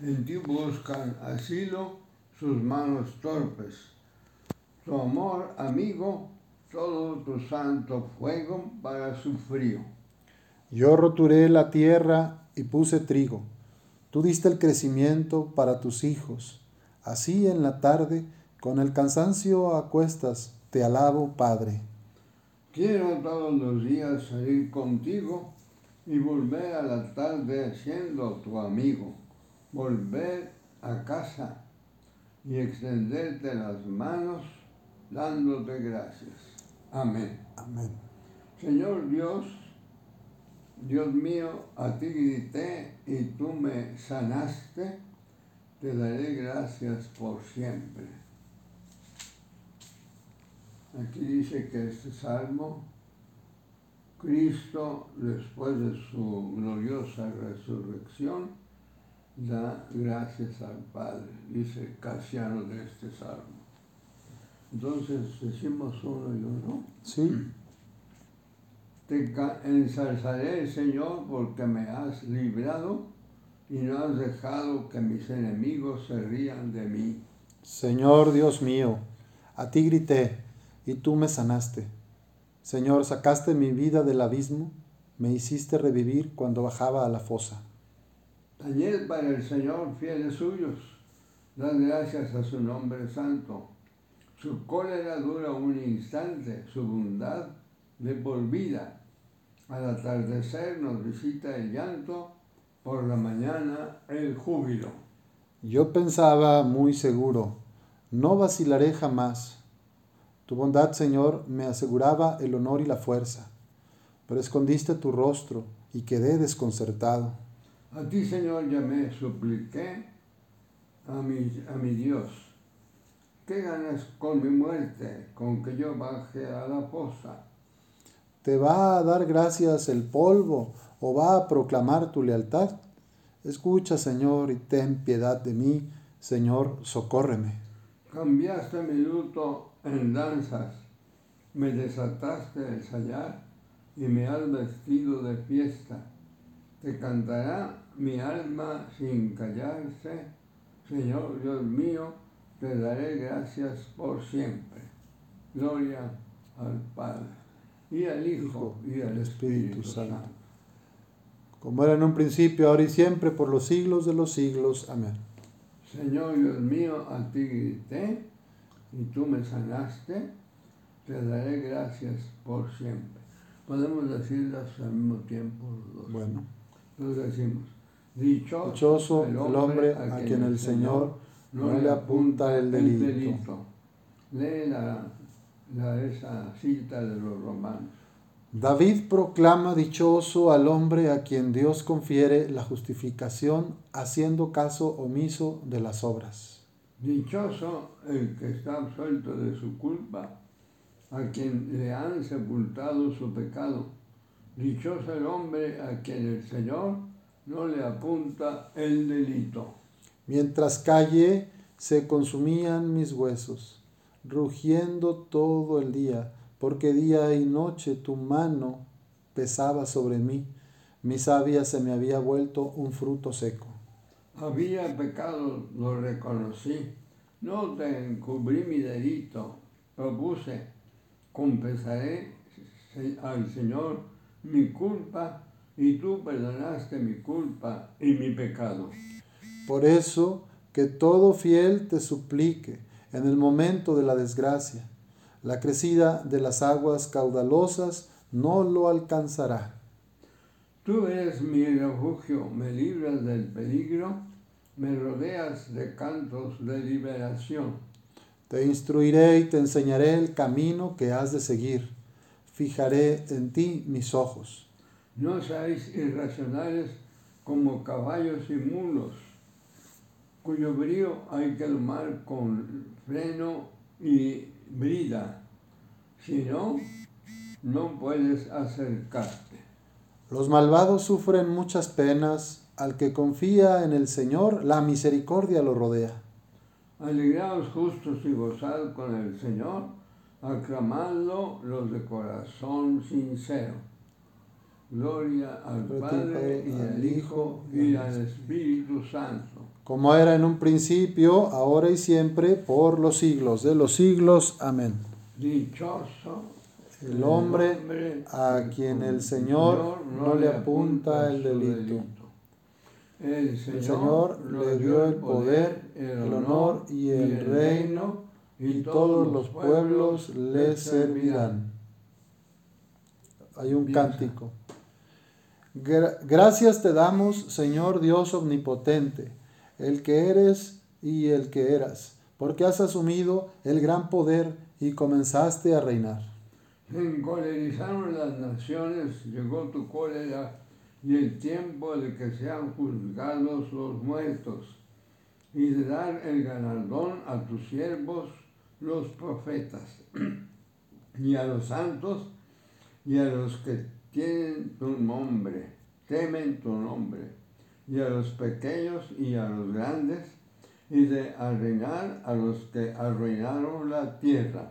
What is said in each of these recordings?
En ti buscan asilo sus manos torpes. Tu amor, amigo, todo tu santo fuego para su frío. Yo roturé la tierra y puse trigo. Tú diste el crecimiento para tus hijos. Así en la tarde, con el cansancio a cuestas, te alabo, Padre. Quiero todos los días salir contigo y volver a la tarde siendo tu amigo. Volver a casa y extenderte las manos dándote gracias. Amén. Amén. Señor Dios, Dios mío, a ti grité y tú me sanaste, te daré gracias por siempre. Aquí dice que este salmo, Cristo, después de su gloriosa resurrección, da gracias al Padre, dice Casiano de este salmo. Entonces decimos uno y uno. Sí. Te ensalzaré, Señor, porque me has librado y no has dejado que mis enemigos se rían de mí. Señor Dios mío, a ti grité y tú me sanaste. Señor, sacaste mi vida del abismo, me hiciste revivir cuando bajaba a la fosa. Tañed para el Señor fieles suyos, dan gracias a su nombre santo su cólera dura un instante, su bondad de por vida. Al atardecer nos visita el llanto, por la mañana el júbilo. Yo pensaba muy seguro, no vacilaré jamás. Tu bondad, Señor, me aseguraba el honor y la fuerza, pero escondiste tu rostro y quedé desconcertado. A ti, Señor, llamé, supliqué a mi, a mi Dios ¿Qué ganas con mi muerte, con que yo baje a la fosa? ¿Te va a dar gracias el polvo o va a proclamar tu lealtad? Escucha, Señor, y ten piedad de mí. Señor, socórreme. Cambiaste mi luto en danzas, me desataste el sayar y me has vestido de fiesta. Te cantará mi alma sin callarse, Señor Dios mío, te daré gracias por siempre. Gloria al Padre, y al Hijo, y al Espíritu Santo. Como era en un principio, ahora y siempre, por los siglos de los siglos. Amén. Señor Dios mío, a ti grité, y tú me sanaste, te daré gracias por siempre. Podemos decirlas al mismo tiempo los dos. Bueno. Entonces decimos, dichoso, dichoso el hombre a quien el Señor no le apunta el delito. Lee la, la, esa cita de los romanos. David proclama dichoso al hombre a quien Dios confiere la justificación haciendo caso omiso de las obras. Dichoso el que está absuelto de su culpa, a quien le han sepultado su pecado. Dichoso el hombre a quien el Señor no le apunta el delito. Mientras callé, se consumían mis huesos, rugiendo todo el día, porque día y noche tu mano pesaba sobre mí. Mi savia se me había vuelto un fruto seco. Había pecado, lo reconocí. No te encubrí mi delito. Propuse, confesaré al Señor mi culpa y tú perdonaste mi culpa y mi pecado. Por eso, que todo fiel te suplique en el momento de la desgracia. La crecida de las aguas caudalosas no lo alcanzará. Tú eres mi refugio, me libras del peligro, me rodeas de cantos de liberación. Te instruiré y te enseñaré el camino que has de seguir. Fijaré en ti mis ojos. No seáis irracionales como caballos y mulos cuyo brío hay que domar con freno y brida, si no, no puedes acercarte. Los malvados sufren muchas penas, al que confía en el Señor, la misericordia lo rodea. Alegraos justos y gozad con el Señor, aclamadlo los de corazón sincero. Gloria al Padre, Padre y al Hijo y al Espíritu Santo. como era en un principio, ahora y siempre, por los siglos de los siglos. Amén. Dichoso El hombre a quien el Señor no le apunta el delito. El Señor le dio el poder, el honor y el reino, y todos los pueblos le servirán. Hay un cántico. Gra- Gracias te damos, Señor Dios omnipotente, el que eres y el que eras, porque has asumido el gran poder y comenzaste a reinar. Se encolerizaron las naciones, llegó tu cólera y el tiempo de que sean juzgados los muertos y de dar el galardón a tus siervos los profetas y a los santos y a los que tienen tu nombre, temen tu nombre, y a los pequeños y a los grandes, y de arruinar a los que arruinaron la tierra.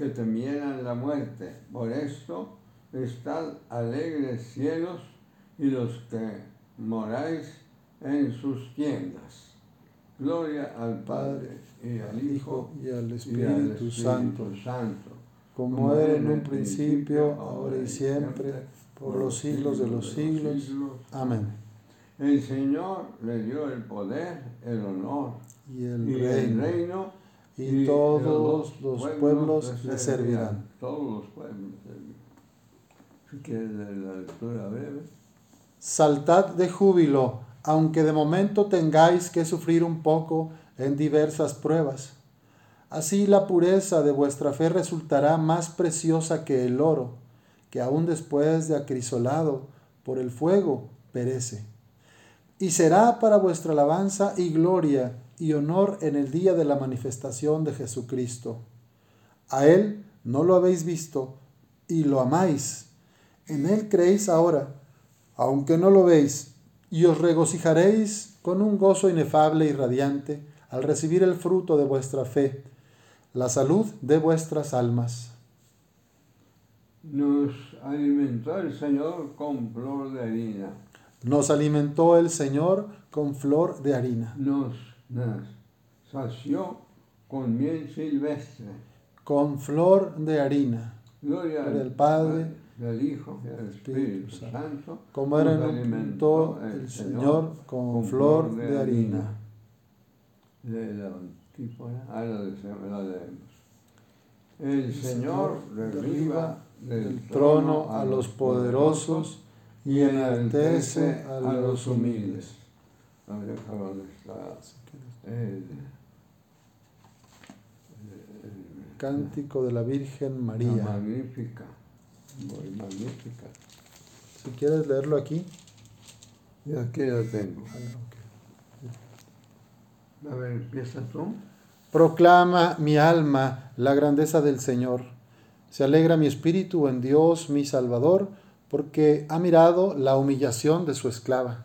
que temieran la muerte. Por esto, estad alegres cielos y los que moráis en sus tiendas. Gloria al Padre y al Hijo y al y al Espíritu Santo, Santo como era en un principio, ahora y siempre, por los siglos de los siglos. Amén. El Señor le dio el poder, el honor Y el y el reino, y todos los pueblos le servirán. Todos los pueblos le servirán. Leer la lectura breve. Saltad de júbilo, aunque de momento tengáis que sufrir un poco en diversas pruebas. Así la pureza de vuestra fe resultará más preciosa que el oro, que aun después de acrisolado por el fuego perece. Y será para vuestra alabanza y gloria y honor en el día de la manifestación de Jesucristo. A Él no lo habéis visto y lo amáis. En Él creéis ahora, aunque no lo veis, y os regocijaréis con un gozo inefable y radiante al recibir el fruto de vuestra fe, la salud de vuestras almas. Nos alimentó el Señor con flor de harina. Nos alimentó el Señor con flor de harina, Nos, sació con miel silvestre. con flor de harina, Gloria Gloria al Padre, del Hijo al Espíritu Espíritu Santo, como era en el Señor con flor de harina. De la antífona, ah, la de- la leemos. El Señor derriba del trono a los poderosos y enaltece a los humildes. Está el- Cántico de la Virgen la María. magnífica, muy magnífica. Si quieres leerlo aquí. Y aquí lo tengo. A ver, empieza tú. Proclama mi alma la grandeza del Señor. Se alegra mi espíritu en Dios mi Salvador, porque ha mirado la humillación de su esclava.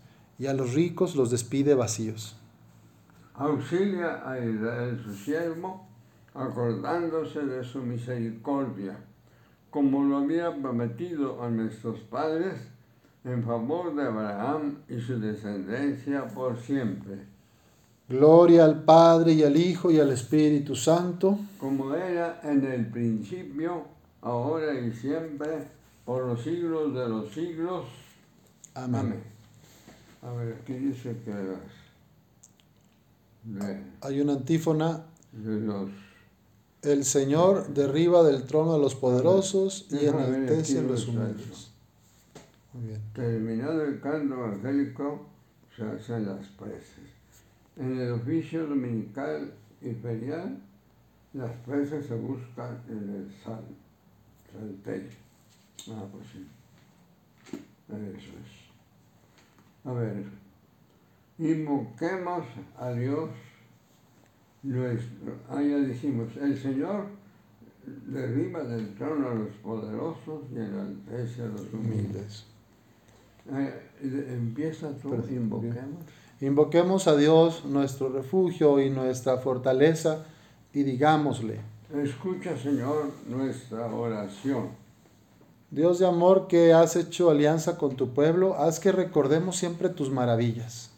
y a los ricos los despide vacíos. Auxilia a Israel su siervo, acordándose de su misericordia, como lo había prometido a nuestros padres, en favor de Abraham y su descendencia por siempre, Gloria al Padre y al Hijo y al Espíritu Santo, como era en el principio, ahora y siempre, por los siglos de los siglos. Amén. Amén. A ver, aquí dice que las de, Hay una antífona. de los El Señor derriba del trono a los poderosos y enaltece a los humildes. Muy bien. Terminado el canto evangélico, se hacen las preces. En el oficio dominical y ferial, las preces se buscan en el sal, salterio. Ah, pues sí. Eso es. A ver, invoquemos a Dios nuestro. Ah, ya dijimos, el Señor derriba del trono a los poderosos y enaltece a los humildes. Eh, empieza tú, invoquemos. Invoquemos a Dios, nuestro refugio y nuestra fortaleza, y digámosle, Escucha, Señor, nuestra oración. Dios de amor que has hecho alianza con tu pueblo, haz que recordemos siempre tus maravillas.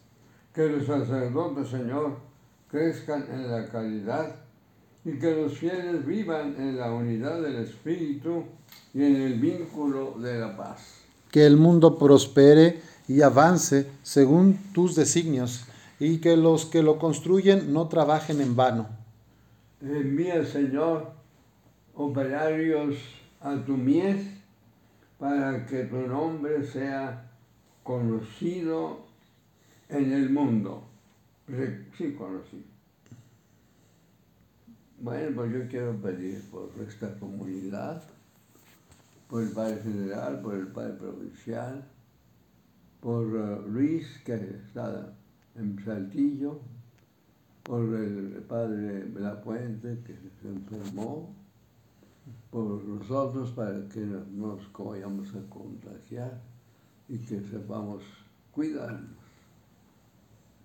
Que los sacerdotes, Señor, crezcan en la caridad y que los fieles vivan en la unidad del Espíritu y en el vínculo de la paz. Que el mundo prospere y avance según tus designios, y que los que lo construyen no trabajen en vano. Envía, Señor, operarios a tu mies para que tu nombre sea conocido en el mundo. Sí, conocido. Bueno, pues yo quiero pedir por esta comunidad, por el Padre General, por el Padre Provincial, por eh, Luis, que está en Saltillo, por el Padre La Puente, que se enfermó, por nosotros para que no nos vayamos a contagiar y que sepamos cuidarnos,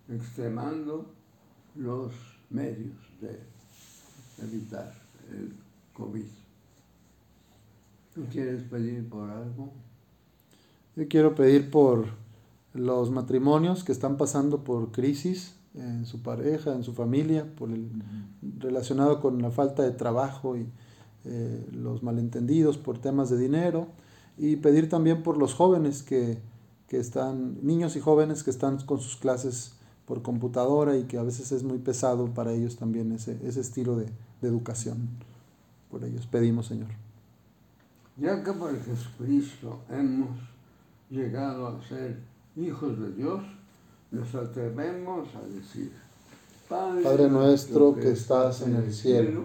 extremando los medios de evitar el COVID. ¿Tú quieres pedir por algo? Yo quiero pedir por los matrimonios que están pasando por crisis en su pareja, en su familia, por el relacionado con la falta de trabajo y eh, los malentendidos por temas de dinero y pedir también por los jóvenes que, que están, niños y jóvenes que están con sus clases por computadora y que a veces es muy pesado para ellos también ese, ese estilo de, de educación. Por ellos pedimos, Señor. Ya que por Jesucristo hemos llegado a ser hijos de Dios, nos atrevemos a decir, Padre nuestro que estás en el cielo,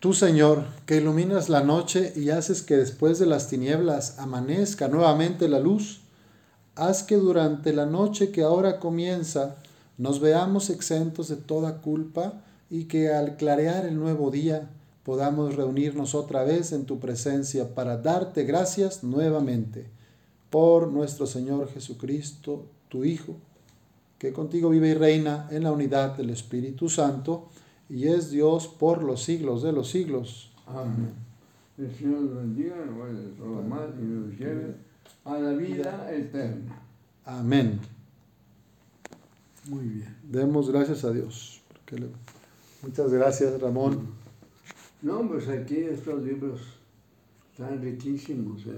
Tú, Señor, que iluminas la noche y haces que después de las tinieblas amanezca nuevamente la luz, haz que durante la noche que ahora comienza nos veamos exentos de toda culpa y que al clarear el nuevo día podamos reunirnos otra vez en tu presencia para darte gracias nuevamente. Por nuestro Señor Jesucristo, tu Hijo, que contigo vive y reina en la unidad del Espíritu Santo y es Dios por los siglos de los siglos. Amén. El Señor nos bendiga, nos guarde de todo mal y nos lleve a la vida eterna. Amén. Muy bien. Demos gracias a Dios. porque le- Muchas gracias, Ramón. No, pues aquí estos libros están riquísimos. ¿eh?